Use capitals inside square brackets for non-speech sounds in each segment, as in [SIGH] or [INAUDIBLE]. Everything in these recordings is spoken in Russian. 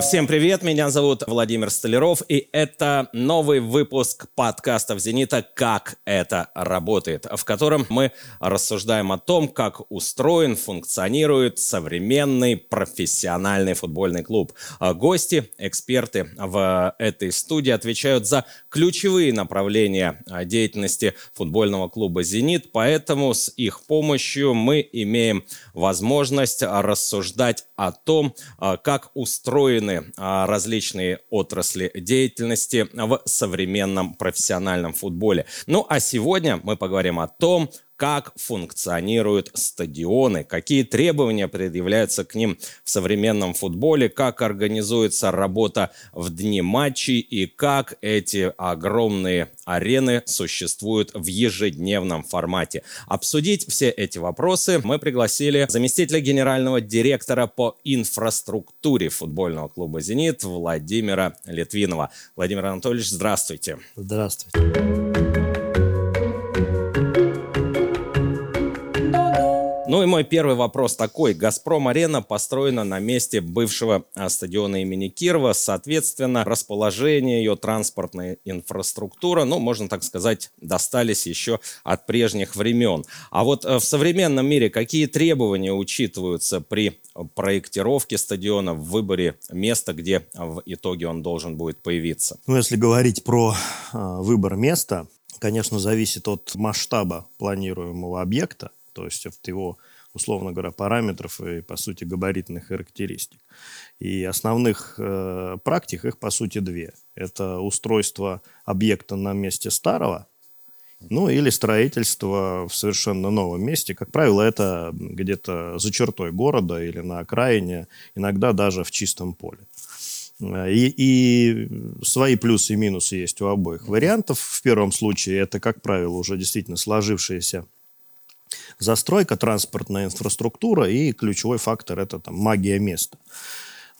Всем привет, меня зовут Владимир Столяров, и это новый выпуск подкастов «Зенита. Как это работает», в котором мы рассуждаем о том, как устроен, функционирует современный профессиональный футбольный клуб. А, гости, эксперты в этой студии отвечают за ключевые направления а, деятельности футбольного клуба «Зенит», поэтому с их помощью мы имеем возможность рассуждать о том, как устроен устроены а, различные отрасли деятельности в современном профессиональном футболе. Ну а сегодня мы поговорим о том, как функционируют стадионы, какие требования предъявляются к ним в современном футболе, как организуется работа в дни матчей и как эти огромные арены существуют в ежедневном формате. Обсудить все эти вопросы мы пригласили заместителя генерального директора по инфраструктуре футбольного клуба «Зенит» Владимира Литвинова. Владимир Анатольевич, здравствуйте. Здравствуйте. Ну и мой первый вопрос такой. «Газпром-арена» построена на месте бывшего а, стадиона имени Кирова. Соответственно, расположение ее, транспортная инфраструктура, ну, можно так сказать, достались еще от прежних времен. А вот э, в современном мире какие требования учитываются при проектировке стадиона, в выборе места, где в итоге он должен будет появиться? Ну, если говорить про э, выбор места, конечно, зависит от масштаба планируемого объекта то есть от его, условно говоря, параметров и, по сути, габаритных характеристик. И основных э, практик их, по сути, две. Это устройство объекта на месте старого, ну или строительство в совершенно новом месте. Как правило, это где-то за чертой города или на окраине, иногда даже в чистом поле. И, и свои плюсы и минусы есть у обоих вариантов. В первом случае это, как правило, уже действительно сложившиеся застройка, транспортная инфраструктура и ключевой фактор – это там магия места.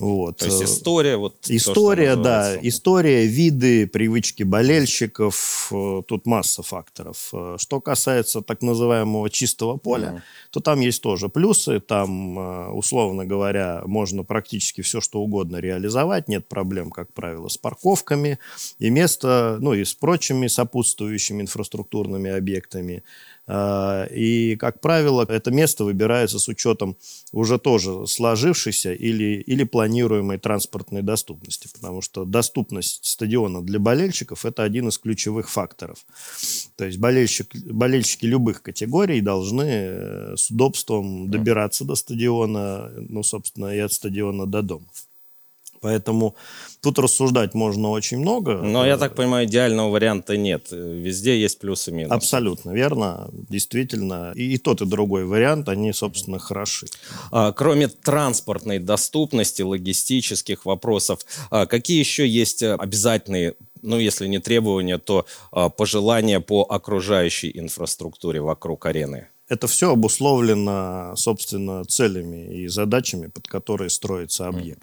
Вот. То есть история, вот история, то, да, история, виды, привычки болельщиков, э, тут масса факторов. Э, что касается так называемого чистого поля, mm то там есть тоже плюсы, там, э, условно говоря, можно практически все, что угодно реализовать, нет проблем, как правило, с парковками и место, ну и с прочими сопутствующими инфраструктурными объектами. А, и, как правило, это место выбирается с учетом уже тоже сложившейся или, или планируемой транспортной доступности, потому что доступность стадиона для болельщиков – это один из ключевых факторов. То есть болельщик, болельщики любых категорий должны э, с удобством добираться до стадиона, ну, собственно, и от стадиона до дома. Поэтому тут рассуждать можно очень много. Но я так понимаю, идеального варианта нет. Везде есть плюсы и минусы. Абсолютно верно. Действительно. И, и тот, и другой вариант, они, собственно, хороши. А, кроме транспортной доступности, логистических вопросов, а, какие еще есть обязательные ну, если не требования, то а, пожелания по окружающей инфраструктуре вокруг арены? Это все обусловлено, собственно, целями и задачами, под которые строится объект.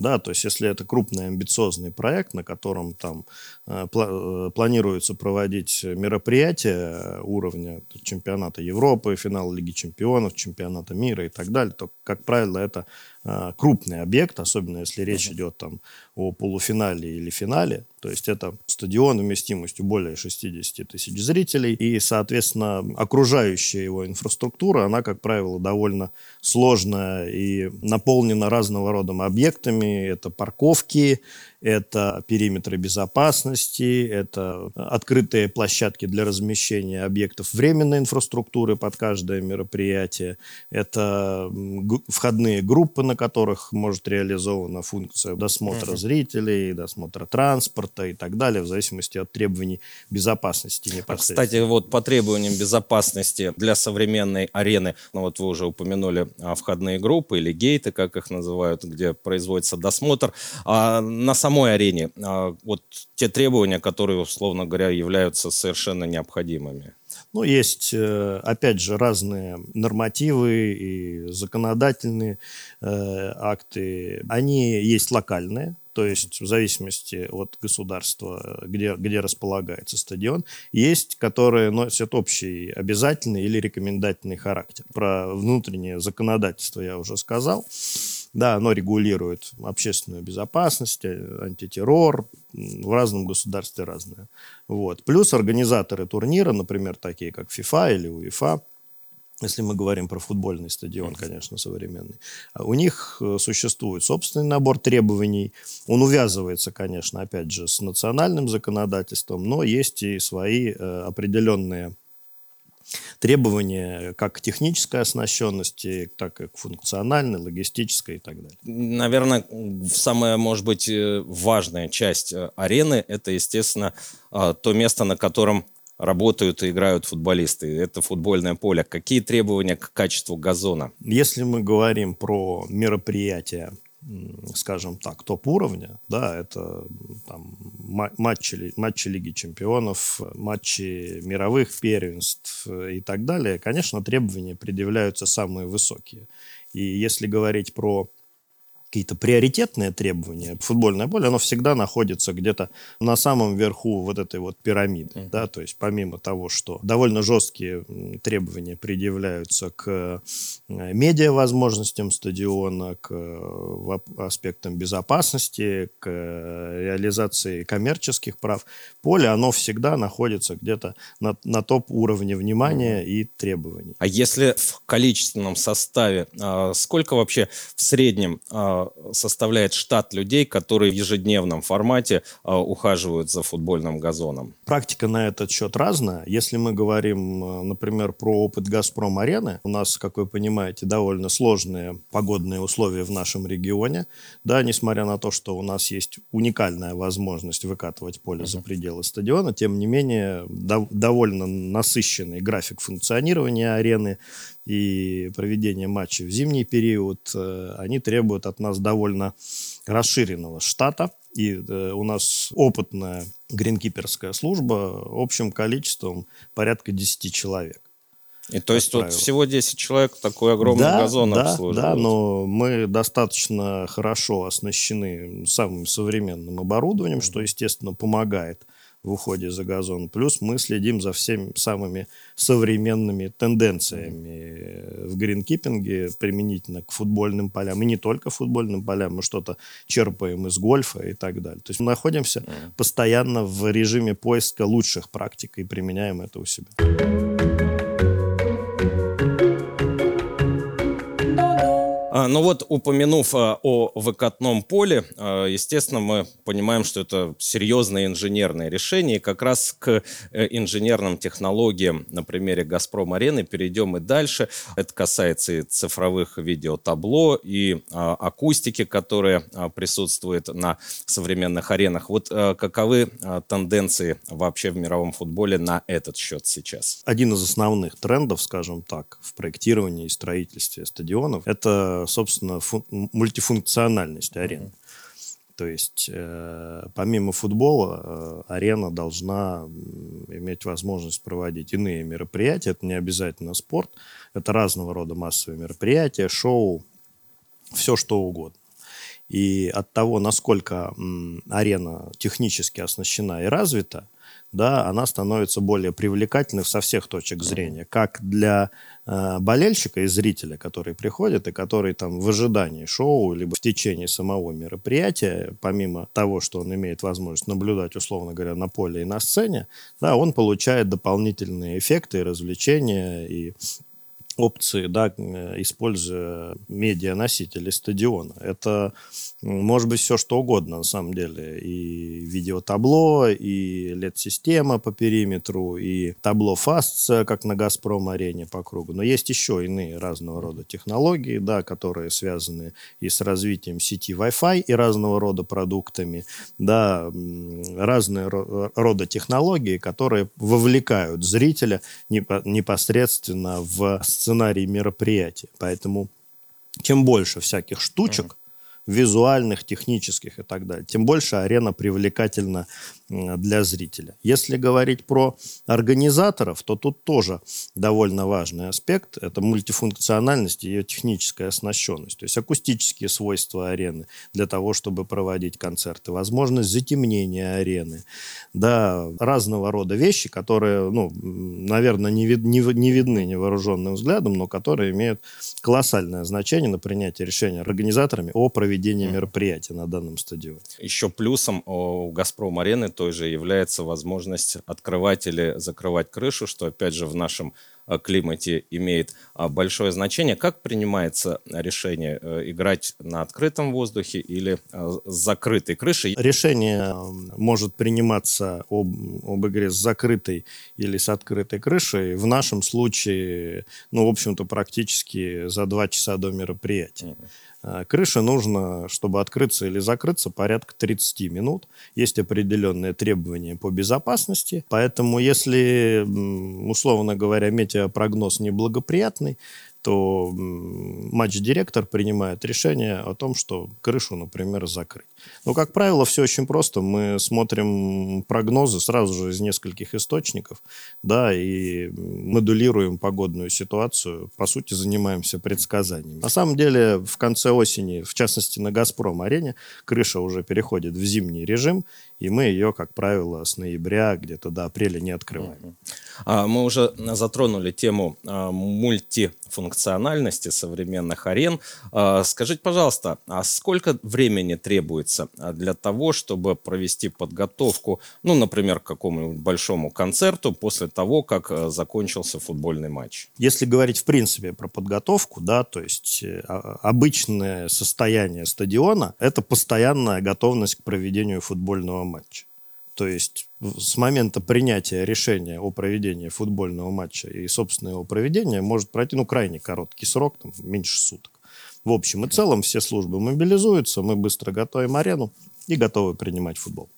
Да, то есть если это крупный амбициозный проект, на котором там э, пла- э, планируется проводить мероприятия уровня чемпионата Европы, финала Лиги чемпионов, чемпионата мира и так далее, то, как правило, это э, крупный объект, особенно если речь идет там о полуфинале или финале. То есть это стадион вместимостью более 60 тысяч зрителей. И, соответственно, окружающая его инфраструктура, она, как правило, довольно сложная и наполнена разного рода объектами. Это парковки, это периметры безопасности, это открытые площадки для размещения объектов временной инфраструктуры под каждое мероприятие, это входные группы, на которых может реализована функция досмотра зрителей, досмотра транспорта и так далее, в зависимости от требований безопасности непосредственно. Кстати, вот по требованиям безопасности для современной арены, ну вот вы уже упомянули а, входные группы или гейты, как их называют, где производится досмотр. А на самом самой арене, а, вот те требования, которые, условно говоря, являются совершенно необходимыми? Ну, есть, э, опять же, разные нормативы и законодательные э, акты. Они есть локальные, то есть в зависимости от государства, где, где располагается стадион, есть, которые носят общий обязательный или рекомендательный характер. Про внутреннее законодательство я уже сказал. Да, оно регулирует общественную безопасность, э, антитеррор, в разном государстве разное. Вот. Плюс организаторы турнира, например, такие как FIFA или УЕФА, если мы говорим про футбольный стадион, конечно, современный, а у них э, существует собственный набор требований. Он увязывается, конечно, опять же, с национальным законодательством, но есть и свои э, определенные требования как к технической оснащенности, так и к функциональной, логистической и так далее. Наверное, самая, может быть, э, важная часть арены – это, естественно, то место, на котором работают и играют футболисты. Это футбольное поле. Какие требования к качеству газона? Если мы говорим про мероприятия, скажем так, топ-уровня, да, это там, матчи, матчи Лиги Чемпионов, матчи мировых первенств и так далее, конечно, требования предъявляются самые высокие. И если говорить про какие-то приоритетные требования, футбольное поле, оно всегда находится где-то на самом верху вот этой вот пирамиды, mm-hmm. да, то есть помимо того, что довольно жесткие требования предъявляются к э, медиа возможностям стадиона, к э, аспектам безопасности, к э, реализации коммерческих прав, поле, оно всегда находится где-то на, на топ-уровне внимания mm-hmm. и требований. А если в количественном составе, а, сколько вообще в среднем а, составляет штат людей, которые в ежедневном формате а, ухаживают за футбольным газоном? Практика на этот счет разная. Если мы говорим, э, например, про опыт «Газпром-арены», у нас, как вы понимаете, довольно сложные погодные условия в нашем регионе. Да, несмотря на то, что у нас есть уникальная возможность выкатывать поле uh-huh. за пределы стадиона, тем не менее, довольно насыщенный график функционирования арены, и проведение матчей в зимний период, э, они требуют от нас довольно расширенного штата. И э, у нас опытная гринкиперская служба общим количеством порядка 10 человек. И то есть тут всего 10 человек такой огромный да, газон да, обслуживают? Да, но мы достаточно хорошо оснащены самым современным оборудованием, mm-hmm. что, естественно, помогает в уходе за газон. Плюс мы следим за всеми самыми современными тенденциями в гринкипинге применительно к футбольным полям. И не только футбольным полям, мы что-то черпаем из гольфа и так далее. То есть мы находимся постоянно в режиме поиска лучших практик и применяем это у себя. Ну вот, упомянув а, о выкатном поле, а, естественно, мы понимаем, что это серьезное инженерное решение. И как раз к э, инженерным технологиям на примере «Газпром-арены» перейдем и дальше. Это касается и цифровых видеотабло, и а, акустики, которая присутствует на современных аренах. Вот каковы тенденции вообще в мировом футболе на этот счет сейчас? Один из основных трендов, скажем так, в проектировании и строительстве стадионов – это собственно, мультифункциональность арены. То есть, э, помимо футбола, э, арена должна иметь возможность проводить иные мероприятия. Это не обязательно спорт, это разного рода массовые мероприятия, шоу, все что угодно. И от того, насколько м, арена технически оснащена и развита, да, она становится более привлекательной со всех точек зрения, как для э, болельщика и зрителя, который приходит и который там в ожидании шоу либо в течение самого мероприятия, помимо того, что он имеет возможность наблюдать, условно говоря, на поле и на сцене, да, он получает дополнительные эффекты, развлечения и опции, да, э, используя медианосители стадиона. Это может быть все что угодно на самом деле. И видеотабло, и LED-система по периметру, и табло FAST, как на «Газпром-арене» по кругу. Но есть еще иные разного рода технологии, да, которые связаны и с развитием сети Wi-Fi, и разного рода продуктами, да, разные рода технологии, которые вовлекают зрителя непосредственно в сценарий мероприятия. Поэтому чем больше всяких штучек, визуальных, технических и так далее, тем больше арена привлекательна для зрителя. Если говорить про организаторов, то тут тоже довольно важный аспект. Это мультифункциональность и ее техническая оснащенность. То есть акустические свойства арены для того, чтобы проводить концерты. Возможность затемнения арены. Да, разного рода вещи, которые, ну, наверное, не, вид, не, не видны невооруженным взглядом, но которые имеют колоссальное значение на принятие решения организаторами о проведении мероприятия на данном стадионе. Еще плюсом у «Газпром-арены» той же является возможность открывать или закрывать крышу, что, опять же, в нашем э, климате имеет а, большое значение. Как принимается решение э, играть на открытом воздухе или э, с закрытой крышей? Решение может приниматься об, об игре с закрытой или с открытой крышей. В нашем случае, ну, в общем-то, практически за два часа до мероприятия. Uh-huh. Э, крыше нужно, чтобы открыться или закрыться, порядка 30 минут. Есть определенные требования по безопасности. Поэтому, если, условно говоря, метеопрогноз неблагоприятный, то матч-директор принимает решение о том, что крышу, например, закрыть. Но, как правило, все очень просто. Мы смотрим прогнозы сразу же из нескольких источников, да, и модулируем погодную ситуацию. По сути, занимаемся предсказаниями. На самом деле, в конце осени, в частности, на «Газпром-арене», крыша уже переходит в зимний режим, и мы ее, как правило, с ноября где-то до апреля не открываем. А, мы уже затронули тему а, мультифункциональности современных арен. А, скажите, пожалуйста, а сколько времени требуется для того, чтобы провести подготовку, ну, например, к какому-нибудь большому концерту после того, как закончился футбольный матч? Если говорить в принципе про подготовку, да, то есть э, обычное состояние стадиона – это постоянная готовность к проведению футбольного матча. То есть с момента принятия решения о проведении футбольного матча и, собственно, его проведения может пройти, ну, крайне короткий срок, там, меньше суток. В общем и целом все службы мобилизуются, мы быстро готовим арену и готовы принимать футбол.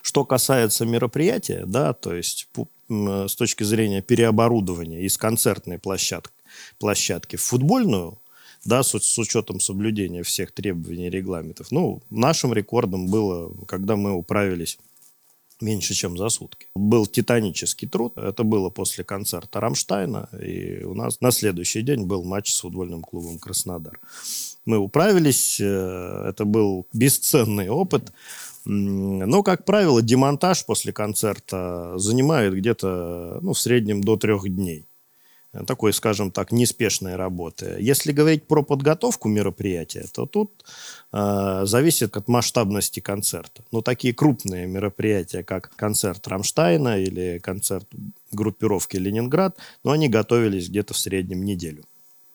Что касается мероприятия, да, то есть с точки зрения переоборудования из концертной площадки, площадки в футбольную, да, с, с учетом соблюдения всех требований регламентов. Ну, нашим рекордом было, когда мы управились меньше, чем за сутки. Был титанический труд. Это было после концерта Рамштайна. И у нас на следующий день был матч с футбольным клубом «Краснодар». Мы управились. Э, это был бесценный опыт. Но, как правило, демонтаж после концерта занимает где-то ну, в среднем до трех дней такой, скажем так, неспешной работы. Если говорить про подготовку мероприятия, то тут э, зависит от масштабности концерта. Но такие крупные мероприятия, как концерт Рамштайна или концерт группировки Ленинград, ну, они готовились где-то в среднем неделю.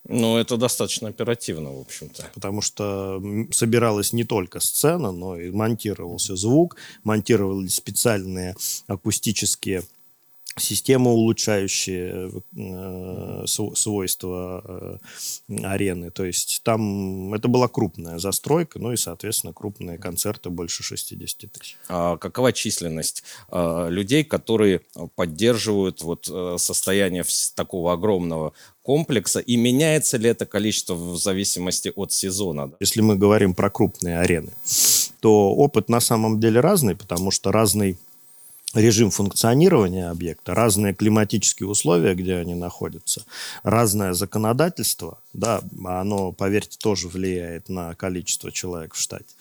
Ну, это достаточно оперативно, в общем-то. Потому что собиралась не только сцена, но и монтировался звук, монтировались специальные акустические система, улучшающая э, свойства э, арены. То есть там это была крупная застройка, ну и, соответственно, крупные концерты больше 60 тысяч. А какова численность э, людей, которые поддерживают вот э, состояние такого огромного комплекса, и меняется ли это количество в зависимости от сезона? Если мы говорим про крупные арены, то опыт на самом деле разный, потому что разный режим функционирования объекта, разные климатические условия, где они находятся, разное законодательство, да, оно, поверьте, тоже влияет на количество человек в штате.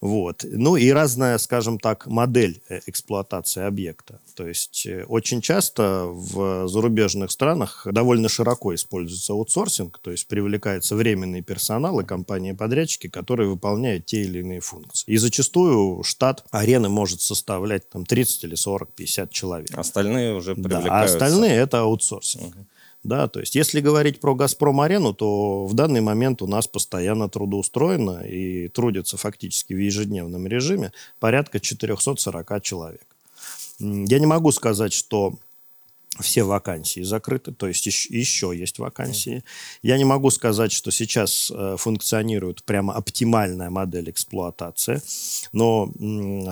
Вот. Ну и разная, скажем так, модель э, эксплуатации объекта. То есть э, очень часто в зарубежных странах довольно широко используется аутсорсинг, то есть привлекается временный персонал и компании-подрядчики, которые выполняют те или иные функции. И зачастую штат арены может составлять там 30 или 40, 50 человек. Остальные уже привлекаются. Да, а остальные это аутсорсинг. Угу. Да, то есть если говорить про «Газпром-арену», то в данный момент у нас постоянно трудоустроено и трудится фактически в ежедневном режиме порядка 440 человек. Я не могу сказать, что все вакансии закрыты, то есть еще, есть вакансии. Я не могу сказать, что сейчас э, функционирует прямо оптимальная модель эксплуатации, но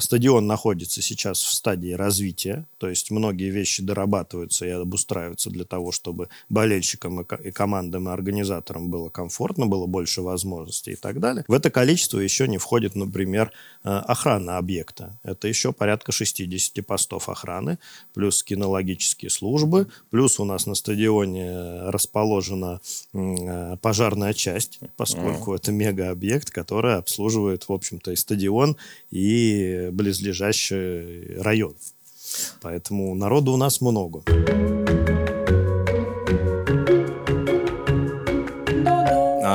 стадион находится сейчас в стадии развития, то есть многие вещи дорабатываются и обустраиваются для того, чтобы болельщикам и командам и организаторам было комфортно, было больше возможностей и так далее. В это количество еще не входит, например, э, охрана объекта. Это еще порядка 60 постов охраны, плюс кинологические службы, службы. Плюс у нас на стадионе расположена э, пожарная часть, поскольку mm. это мегаобъект, который обслуживает, в общем-то, и стадион, и близлежащий район. Поэтому народу у нас много.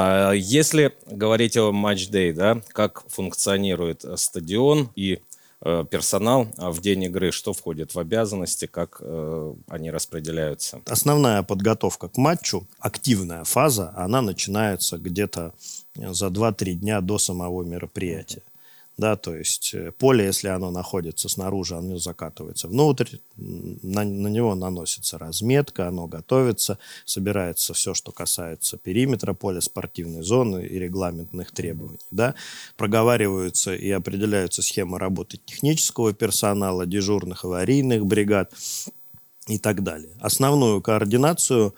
А если говорить о матч-дэй, да, как функционирует стадион и Э, персонал а в день игры, что входит в обязанности, как э, они распределяются? Основная подготовка к матчу, активная фаза, она начинается где-то за 2-3 дня до самого мероприятия да, то есть э, поле, если оно находится снаружи, оно закатывается внутрь, на, на него наносится разметка, оно готовится, собирается все, что касается периметра поля, спортивной зоны и регламентных требований, да, проговариваются и определяются схемы работы технического персонала, дежурных аварийных бригад, и так далее. Основную координацию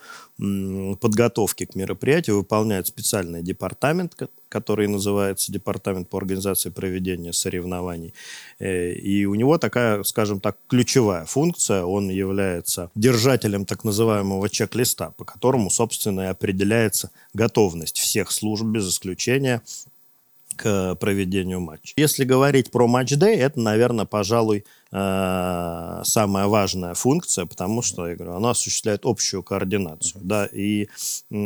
подготовки к мероприятию выполняет специальный департамент, который называется Департамент по организации проведения соревнований. Э, и у него такая, скажем так, ключевая функция. Он является держателем так называемого чек-листа, по которому, собственно, и определяется готовность всех служб без исключения к проведению матча. Если говорить про матч-дэй, это, наверное, пожалуй, э, самая важная функция, потому что, я говорю, она осуществляет общую координацию. Да, и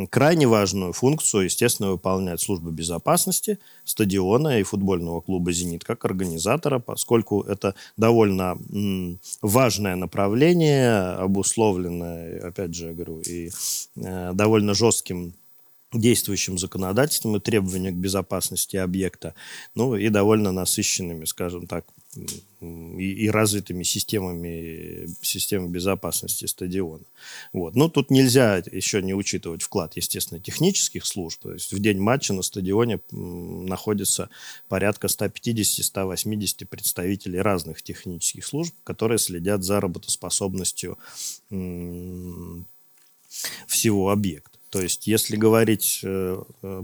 крайне важную функцию, естественно, выполняет служба безопасности стадиона и футбольного клуба «Зенит» как организатора, поскольку это довольно важное направление, обусловленное, опять же, я говорю, и э, довольно жестким действующим законодательством и требования к безопасности объекта, ну и довольно насыщенными, скажем так, и, и развитыми системами, системы безопасности стадиона. Вот. Но тут нельзя еще не учитывать вклад, естественно, технических служб. То есть в день матча на стадионе находится порядка 150-180 представителей разных технических служб, которые следят за работоспособностью всего объекта. То есть, если говорить э, э,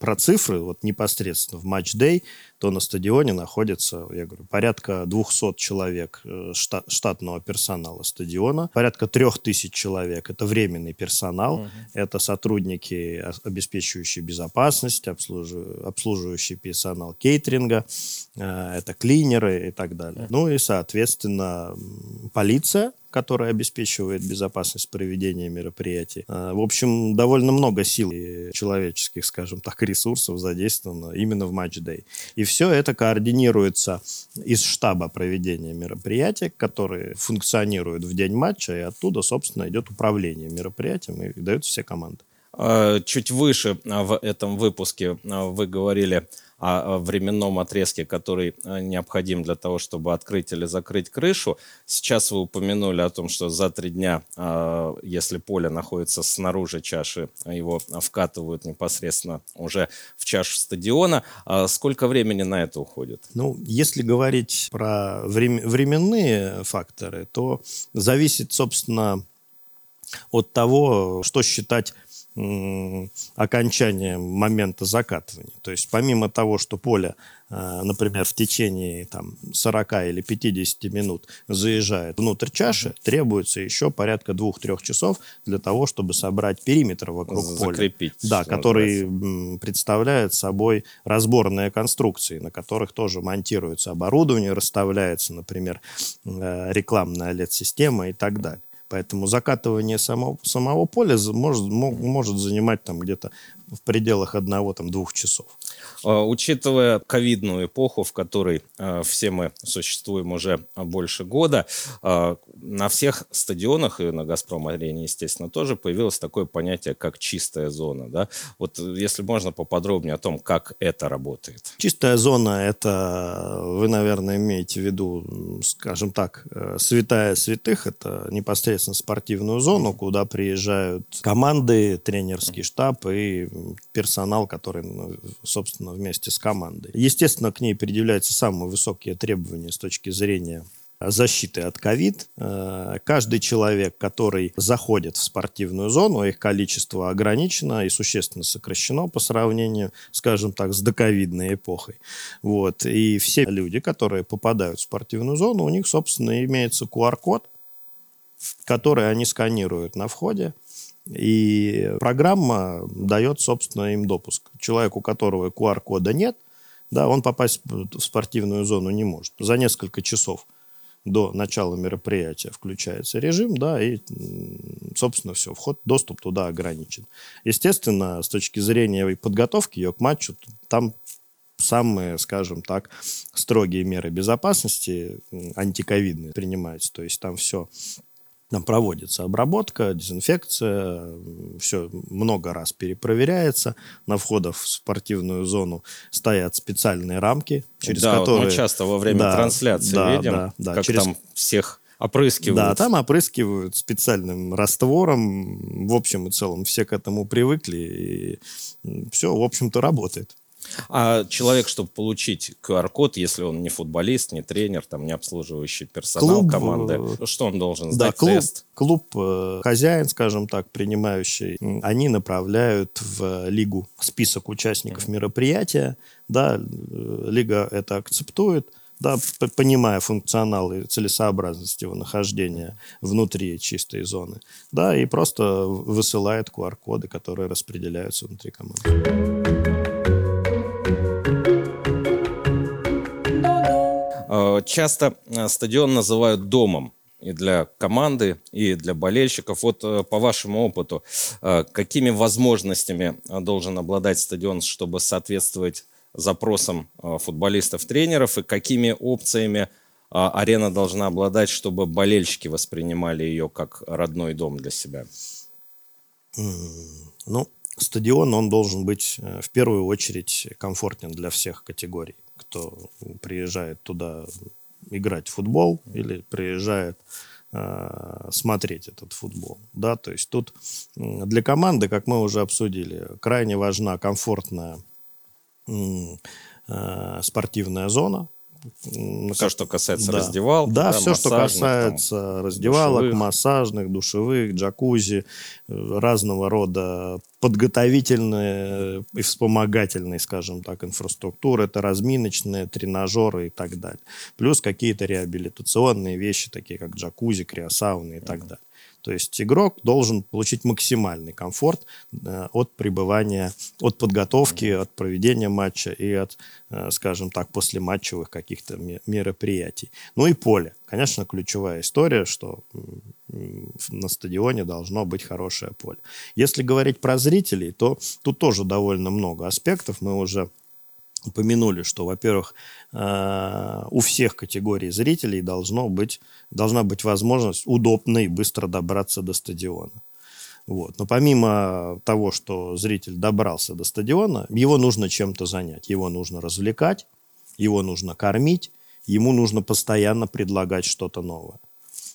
про цифры, вот непосредственно в матч-дэй, то на стадионе находится, я говорю, порядка 200 человек э, штат, штатного персонала стадиона, порядка 3000 человек – это временный персонал, угу. это сотрудники, обеспечивающие безопасность, обслужив, обслуживающий персонал кейтеринга, э, это клинеры и так далее. Ну и, соответственно, полиция, которая обеспечивает безопасность проведения мероприятий. Э, в общем, довольно много сил и человеческих, скажем так, ресурсов задействовано именно в матч-дэй. И все это координируется из штаба проведения мероприятия, который функционирует в день матча, и оттуда, собственно, идет управление мероприятием и дают все команды. А, чуть выше а, в этом выпуске а, вы говорили о временном отрезке, который необходим для того, чтобы открыть или закрыть крышу. Сейчас вы упомянули о том, что за три дня, если поле находится снаружи чаши, его вкатывают непосредственно уже в чашу стадиона. Сколько времени на это уходит? Ну, если говорить про временные факторы, то зависит, собственно, от того, что считать окончания момента закатывания. То есть помимо того, что поле, э, например, в течение там, 40 или 50 минут заезжает внутрь чаши, требуется еще порядка 2-3 часов для того, чтобы собрать периметр вокруг Закрепить, поля. Да, который называется. представляет собой разборные конструкции, на которых тоже монтируется оборудование, расставляется, например, э, рекламная LED-система и так далее. Поэтому закатывание самого, самого поля может, может занимать там где-то в пределах одного-двух часов. А, учитывая ковидную эпоху, в которой а, все мы существуем уже больше года, а, на всех стадионах и на «Газпром-арене», естественно, тоже появилось такое понятие, как чистая зона. Да? Вот если можно поподробнее о том, как это работает. Чистая зона – это, вы, наверное, имеете в виду, скажем так, э, святая святых. Это непосредственно спортивную зону, куда приезжают команды, тренерский штаб и персонал, который, ну, собственно, вместе с командой. Естественно, к ней предъявляются самые высокие требования с точки зрения защиты от ковид. Э, каждый человек, который заходит в спортивную зону, их количество ограничено и существенно сокращено по сравнению, скажем так, с доковидной эпохой. Вот. И все люди, которые попадают в спортивную зону, у них, собственно, имеется QR-код, который они сканируют на входе. И программа дает, собственно, им допуск. Человек, у которого QR-кода нет, да, он попасть в спортивную зону не может. За несколько часов до начала мероприятия включается режим, да, и, собственно, все, вход, доступ туда ограничен. Естественно, с точки зрения подготовки ее к матчу, там самые, скажем так, строгие меры безопасности антиковидные принимаются. То есть там все там проводится обработка, дезинфекция, все много раз перепроверяется. На входах в спортивную зону стоят специальные рамки, через да, которые... Вот мы часто во время да, трансляции да, видим, да, да, как через... там всех опрыскивают. Да, там опрыскивают специальным раствором. В общем и целом все к этому привыкли, и все, в общем-то, работает. А человек, чтобы получить QR-код, если он не футболист, не тренер, там, не обслуживающий персонал клуб, команды, э, что он должен сдать да, клуб, тест? Клуб, э, хозяин, скажем так, принимающий, они направляют в лигу список участников мероприятия, да, э, лига это акцептует, да, понимая функционал и целесообразность его нахождения внутри чистой зоны, да, и просто высылает QR-коды, которые распределяются внутри команды. Часто э, стадион называют домом и для команды, и для болельщиков. Вот э, по вашему опыту, какими возможностями должен обладать стадион, чтобы соответствовать запросам футболистов, тренеров, и какими опциями арена должна обладать, чтобы болельщики воспринимали ее как родной дом для себя? Ну, стадион, он должен быть в первую очередь комфортен для всех категорий кто приезжает туда играть в футбол или приезжает э, смотреть этот футбол. Да? То есть тут для команды, как мы уже обсудили, крайне важна комфортная э, спортивная зона, все, что касается да. раздевалок. Да, да все, что касается там, раздевалок, душевых. массажных, душевых, джакузи, э, разного рода подготовительные и вспомогательные, скажем так, инфраструктуры. Это разминочные, тренажеры и так далее. Плюс какие-то реабилитационные вещи, такие как джакузи, криосауны и так далее. То есть игрок должен получить максимальный комфорт э, от пребывания, от подготовки, от проведения матча и от, э, скажем так, послематчевых каких-то мероприятий. Ну и поле. Конечно, ключевая история, что на стадионе должно быть хорошее поле. Если говорить про зрителей, то тут тоже довольно много аспектов. Мы уже упомянули, что, во-первых, э, у всех категорий зрителей должно быть, должна быть возможность удобно и быстро добраться до стадиона. Вот. Но помимо того, что зритель добрался до стадиона, его нужно чем-то занять. Его нужно развлекать, его нужно кормить, ему нужно постоянно предлагать что-то новое.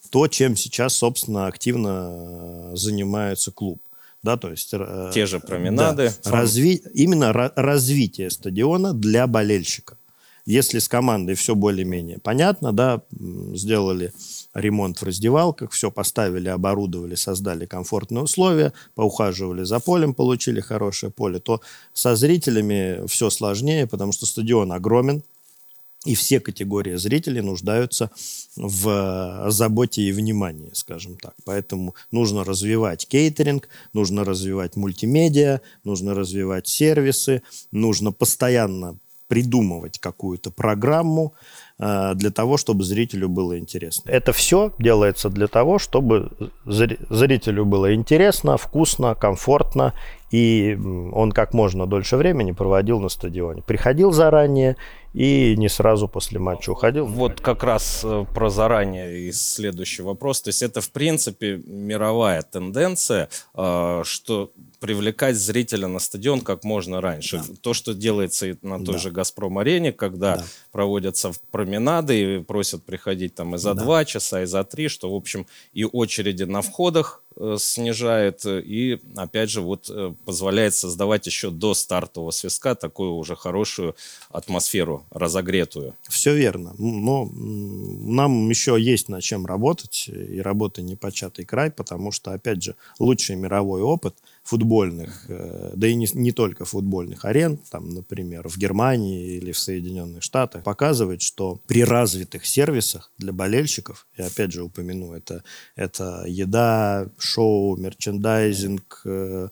То, чем сейчас, собственно, активно э, занимается клуб да, то есть... Э, Те же променады. Да, разви... Именно развитие стадиона для болельщика. Если с командой все более-менее понятно, да, сделали ремонт в раздевалках, все поставили, оборудовали, создали комфортные условия, поухаживали за полем, получили хорошее поле, то со зрителями все сложнее, потому что стадион огромен, и все категории зрителей нуждаются в заботе и внимании, скажем так. Поэтому нужно развивать кейтеринг, нужно развивать мультимедиа, нужно развивать сервисы, нужно постоянно придумывать какую-то программу э, для того, чтобы зрителю было интересно. Это все делается для того, чтобы зрителю было интересно, вкусно, комфортно и он как можно дольше времени проводил на стадионе. Приходил заранее и не сразу после матча уходил. Вот как раз э, про заранее и следующий вопрос. То есть это, в принципе, мировая тенденция, э, что привлекать зрителя на стадион как можно раньше. Да. То, что делается и на той да. же «Газпром-арене», когда да. проводятся променады и просят приходить там и за да. два часа, и за три, что, в общем, и очереди на входах снижает, и, опять же, вот э, позволяет создавать еще до стартового свистка такую уже хорошую атмосферу, разогретую. Все верно. Но нам еще есть над чем работать, и работа не початый край, потому что, опять же, лучший мировой опыт – футбольных, э, да и не, не только футбольных арен, там, например, в Германии или в Соединенных Штатах, показывает, что при развитых сервисах для болельщиков, я опять же упомяну, это, это еда, шоу, мерчендайзинг, э,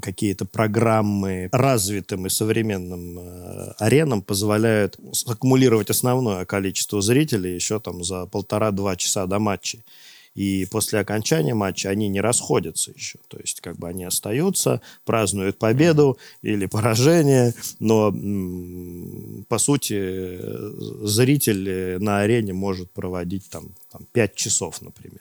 какие-то программы развитым и современным э, аренам позволяют аккумулировать основное количество зрителей еще там за полтора-два часа до матчей. И после окончания матча они не расходятся еще. То есть как бы они остаются, празднуют победу или поражение, но по сути зритель на арене может проводить там, там 5 часов, например.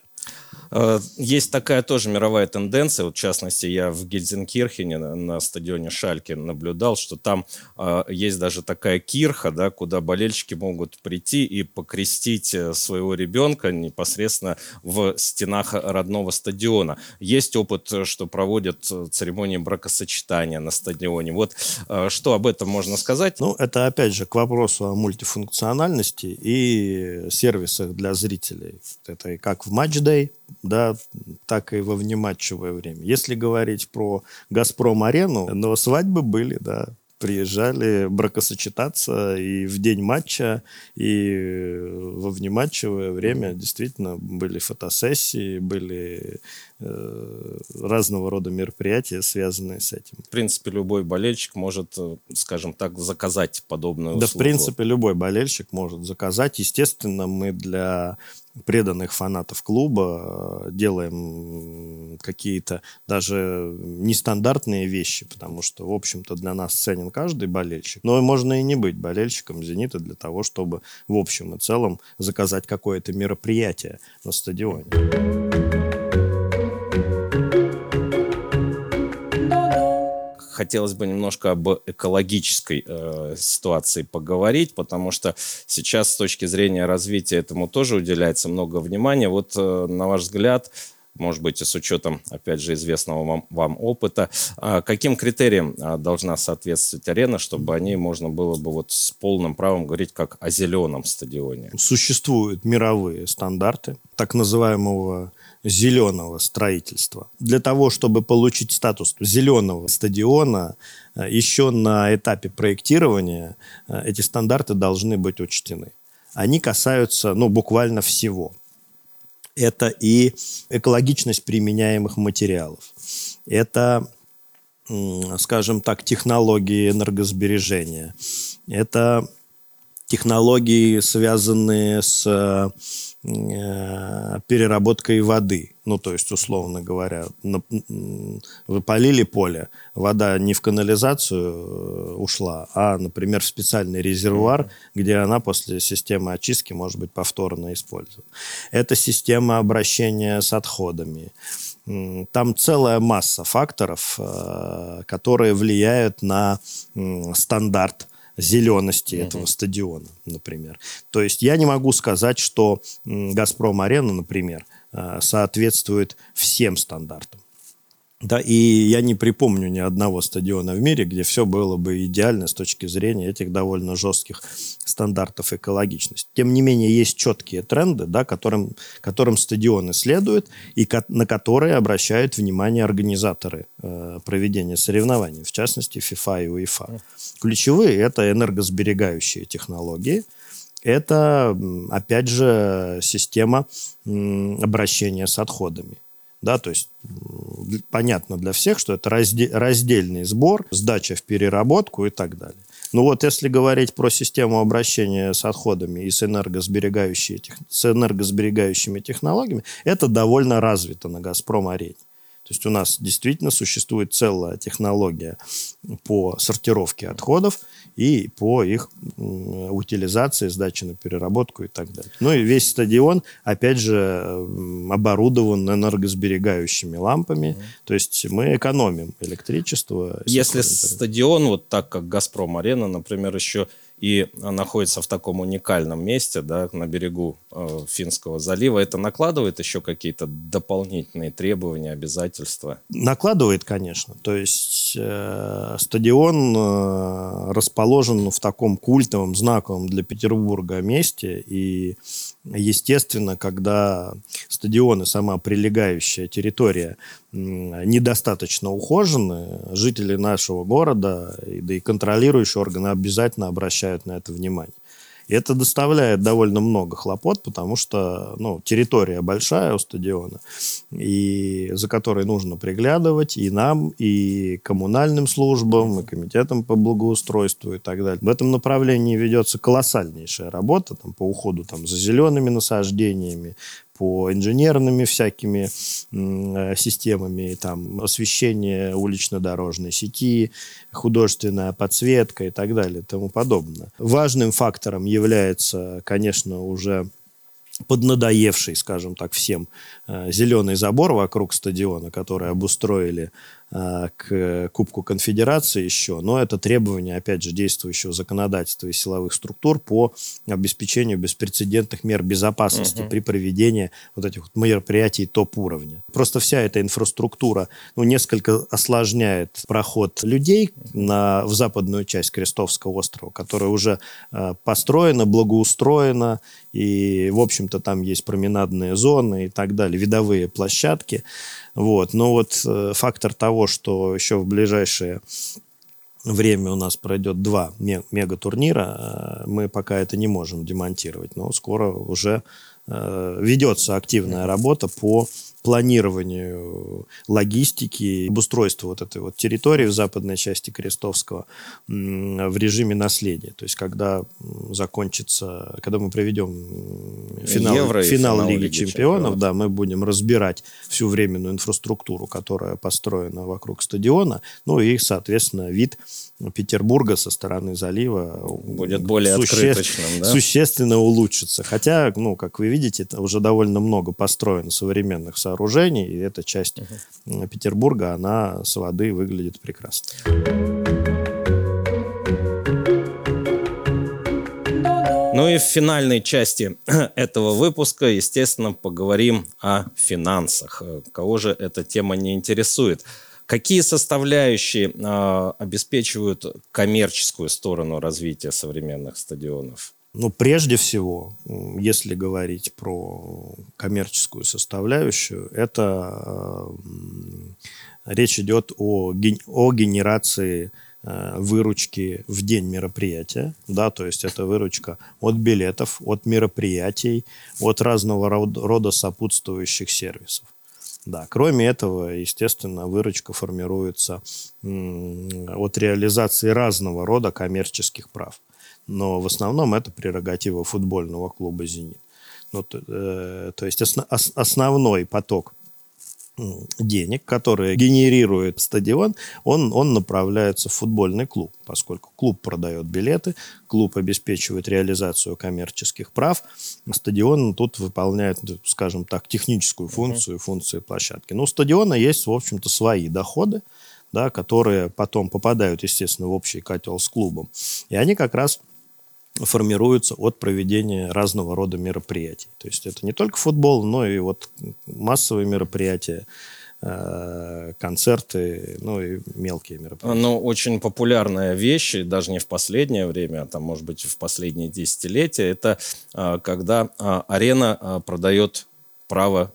Э, есть такая тоже мировая тенденция, вот в частности, я в Гельзенкирхене на, на стадионе Шальке наблюдал, что там э, есть даже такая кирха, да, куда болельщики могут прийти и покрестить э, своего ребенка непосредственно в стенах родного стадиона. Есть опыт, что проводят э, церемонии бракосочетания на стадионе. Вот э, что об этом можно сказать? Ну, это опять же к вопросу о мультифункциональности и сервисах для зрителей. Это и как в матчдей, да, так и во внематчевое время. Если говорить про «Газпром-арену», но свадьбы были, да, приезжали бракосочетаться и в день матча, и во внематчевое время действительно были фотосессии, были э, разного рода мероприятия, связанные с этим. В принципе, любой болельщик может, э, скажем так, заказать подобную услугу. Да, в принципе, любой болельщик может заказать. Естественно, мы для преданных фанатов клуба, э, делаем какие-то даже нестандартные вещи, потому что, в общем-то, для нас ценен каждый болельщик. Но можно и не быть болельщиком «Зенита» для того, чтобы в общем и целом заказать какое-то мероприятие на стадионе. Хотелось бы немножко об экологической э, ситуации поговорить, потому что сейчас с точки зрения развития этому тоже уделяется много внимания. Вот, э, на ваш взгляд, может быть, и с учетом, опять же, известного вам, вам опыта, э, каким критериям э, должна соответствовать арена, чтобы о ней можно было бы вот с полным правом говорить как о зеленом стадионе? Существуют мировые стандарты так называемого зеленого строительства. Для того, чтобы получить статус зеленого стадиона, э, еще на этапе проектирования э, эти стандарты должны быть учтены. Они касаются ну, буквально всего. Это и экологичность применяемых материалов. Это, скажем так, технологии энергосбережения. Это технологии, связанные с Э, переработкой воды. Ну, то есть, условно говоря, вы полили поле, вода не в канализацию э, ушла, а, например, в специальный резервуар, где она после системы очистки может быть повторно использована. Это система обращения с отходами. Там целая масса факторов, э, которые влияют на стандарт зелености mm-hmm. этого стадиона, например. То есть я не могу сказать, что «Газпром-арена», например, э, соответствует всем стандартам. Да, и я не припомню ни одного стадиона в мире, где все было бы идеально с точки зрения этих довольно жестких стандартов экологичности. Тем не менее, есть четкие тренды, да, которым, которым стадионы следуют и ко- на которые обращают внимание организаторы э, проведения соревнований, в частности, FIFA и UEFA. Ключевые – это энергосберегающие технологии, это, опять же, система обращения с отходами. Да, то есть понятно для всех, что это раздельный сбор, сдача в переработку и так далее. Ну вот если говорить про систему обращения с отходами и с, энергосберегающими, с энергосберегающими технологиями, это довольно развито на «Газпром-арене». То есть у нас действительно существует целая технология по сортировке отходов и по их утилизации, сдаче на переработку и так далее. Ну и весь стадион, опять же, оборудован энергосберегающими лампами. Mm-hmm. То есть мы экономим электричество. Если стадион, вот так как «Газпром-арена», например, еще и находится в таком уникальном месте, да, на берегу э, Финского залива, это накладывает еще какие-то дополнительные требования, обязательства? Накладывает, конечно. То есть э, стадион э, расположен в таком культовом, знаковом для Петербурга месте, и Естественно, когда стадионы, сама прилегающая территория недостаточно ухожены, жители нашего города, да и контролирующие органы обязательно обращают на это внимание. И это доставляет довольно много хлопот, потому что ну, территория большая у стадиона, и за которой нужно приглядывать и нам, и коммунальным службам, и комитетам по благоустройству и так далее. В этом направлении ведется колоссальнейшая работа там, по уходу там, за зелеными насаждениями, по инженерными всякими э, системами, там, освещение улично-дорожной сети, художественная подсветка и так далее и тому подобное. Важным фактором является, конечно, уже поднадоевший, скажем так, всем зеленый забор вокруг стадиона, который обустроили а, к Кубку Конфедерации еще, но это требование, опять же, действующего законодательства и силовых структур по обеспечению беспрецедентных мер безопасности угу. при проведении вот этих вот мероприятий топ-уровня. Просто вся эта инфраструктура ну, несколько осложняет проход людей на, в западную часть Крестовского острова, которая уже э, построена, благоустроена, и, в общем-то, там есть променадные зоны и так далее, видовые площадки. Вот. Но вот э, фактор того, что еще в ближайшее время у нас пройдет два мега-турнира, э, мы пока это не можем демонтировать, но скоро уже э, ведется активная работа по планированию логистики, обустройству вот этой вот территории в западной части Крестовского в режиме наследия. То есть, когда закончится, когда мы проведем финал, Евро финал, финал Лиги, Лиги чемпионов, чемпионов, да, мы будем разбирать всю временную инфраструктуру, которая построена вокруг стадиона, ну и, соответственно, вид Петербурга со стороны залива будет более суще... да? существенно улучшится. Хотя, ну, как вы видите, уже довольно много построено современных сооружений, и эта часть угу. Петербурга, она с воды выглядит прекрасно. Ну и в финальной части [CLEARS THROAT] этого выпуска, естественно, поговорим о финансах. Кого же эта тема не интересует? Какие составляющие э, обеспечивают коммерческую сторону развития современных стадионов? Ну, прежде всего, если говорить про коммерческую составляющую, это э, речь идет о, о генерации э, выручки в день мероприятия, да, то есть это выручка от билетов, от мероприятий, от разного рода сопутствующих сервисов. Да, кроме этого, естественно, выручка формируется от реализации разного рода коммерческих прав но в основном это прерогатива футбольного клуба «Зенит». Ну, то, э, то есть осно, ос, основной поток денег, которые генерирует стадион, он, он направляется в футбольный клуб, поскольку клуб продает билеты, клуб обеспечивает реализацию коммерческих прав, стадион тут выполняет, скажем так, техническую функцию, функции площадки. Но у стадиона есть, в общем-то, свои доходы, да, которые потом попадают, естественно, в общий котел с клубом. И они как раз формируются от проведения разного рода мероприятий. То есть это не только футбол, но и вот массовые мероприятия, э, концерты, ну и мелкие мероприятия. Ну, очень популярная вещь, даже не в последнее время, а там, может быть, в последние десятилетия, это э, когда э, арена продает право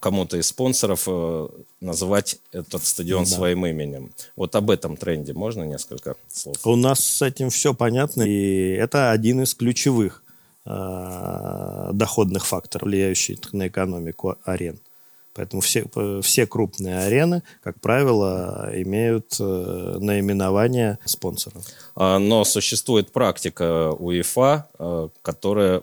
кому-то из спонсоров э, называть этот стадион да. своим именем. Вот об этом тренде можно несколько слов? У нас с этим все понятно, и это один из ключевых э, доходных факторов, влияющих на экономику арен. Поэтому все, все крупные арены, как правило, имеют э, наименование спонсора. А, но существует практика УЕФА, э, которая э,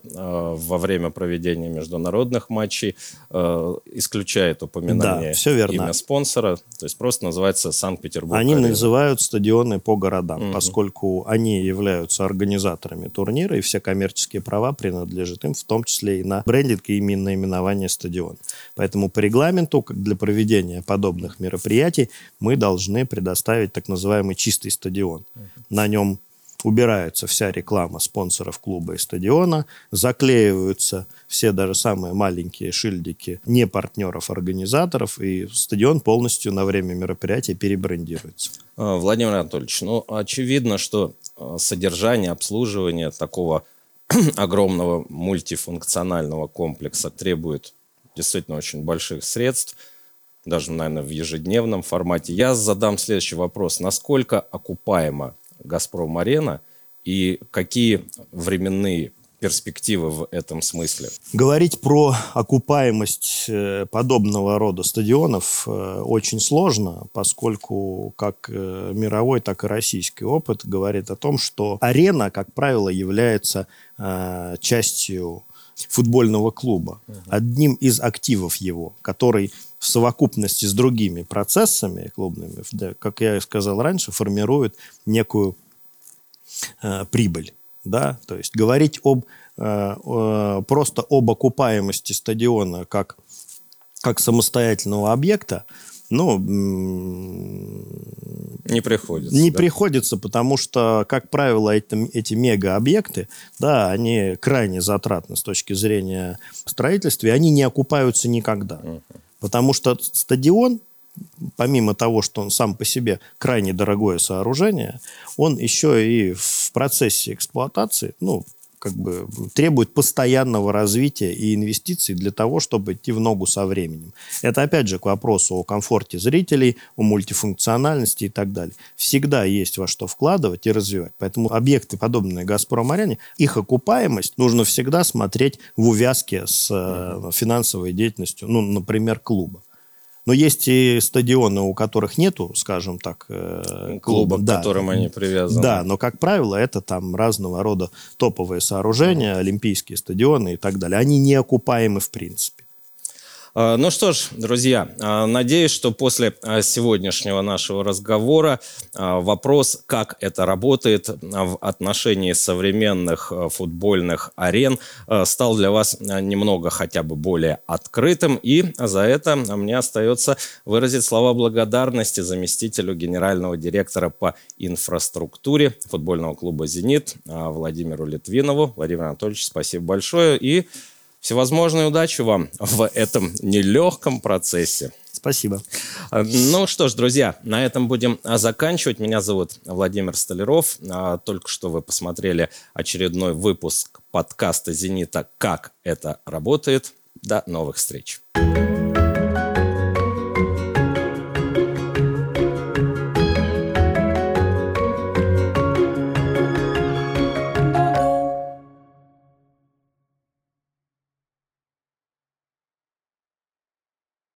во время проведения международных матчей исключает упоминание да, все верно. имя спонсора, то есть просто называется Санкт-Петербург. Они арена. называют стадионы по городам, угу. поскольку они являются организаторами турнира, и все коммерческие права принадлежат им, в том числе и на брендинг и наименование стадиона. Поэтому по регламенту для проведения подобных мероприятий мы должны предоставить так называемый чистый стадион. На нем убирается вся реклама спонсоров клуба и стадиона, заклеиваются все даже самые маленькие шильдики не партнеров-организаторов, и стадион полностью на время мероприятия перебрендируется. А, Владимир Анатольевич, ну, очевидно, что а, содержание, обслуживание такого [CLEARS THROAT] огромного мультифункционального комплекса требует действительно очень больших средств, даже, наверное, в ежедневном формате. Я задам следующий вопрос. Насколько окупаема «Газпром-арена» и какие временные перспективы в этом смысле? Говорить про окупаемость э, подобного рода стадионов э, очень сложно, поскольку как э, мировой, так и российский опыт говорит о том, что арена, как правило, является частью футбольного клуба, одним из активов его, который в совокупности с другими процессами клубными, как я сказал раньше, формирует некую э, прибыль. Да? То есть говорить об, э, э, просто об окупаемости стадиона как, как самостоятельного объекта, ну, не приходится. Не да? приходится, потому что, как правило, это, эти мегаобъекты, да, они крайне затратны с точки зрения строительства, и они не окупаются никогда. Угу. Потому что стадион, помимо того, что он сам по себе крайне дорогое сооружение, он еще и в процессе эксплуатации, ну, как бы требует постоянного развития и инвестиций для того, чтобы идти в ногу со временем. Это опять же к вопросу о комфорте зрителей, о мультифункциональности и так далее. Всегда есть во что вкладывать и развивать. Поэтому объекты, подобные «Газпром-арене», их окупаемость нужно всегда смотреть в увязке с э, финансовой деятельностью, ну, например, клуба. Но есть и стадионы, у которых нету, скажем так, э, клубов, да, к которым они привязаны. Да, но, как правило, это там разного рода топовые сооружения, олимпийские стадионы и так далее. Они не окупаемы в принципе. А, ну что ж, друзья, а, надеюсь, что после а, сегодняшнего нашего разговора вопрос, как это работает в отношении современных футбольных арен, стал для вас немного хотя бы более открытым. И за это мне остается выразить слова благодарности заместителю генерального директора по инфраструктуре футбольного клуба «Зенит» Владимиру Литвинову. Владимир Анатольевич, спасибо большое. И Всевозможной удачи вам в этом нелегком процессе. Спасибо. А, ну что ж, друзья, на этом будем а, заканчивать. Меня зовут Владимир Столяров. А, только что вы посмотрели очередной выпуск подкаста «Зенита. Как это работает». До новых встреч. thank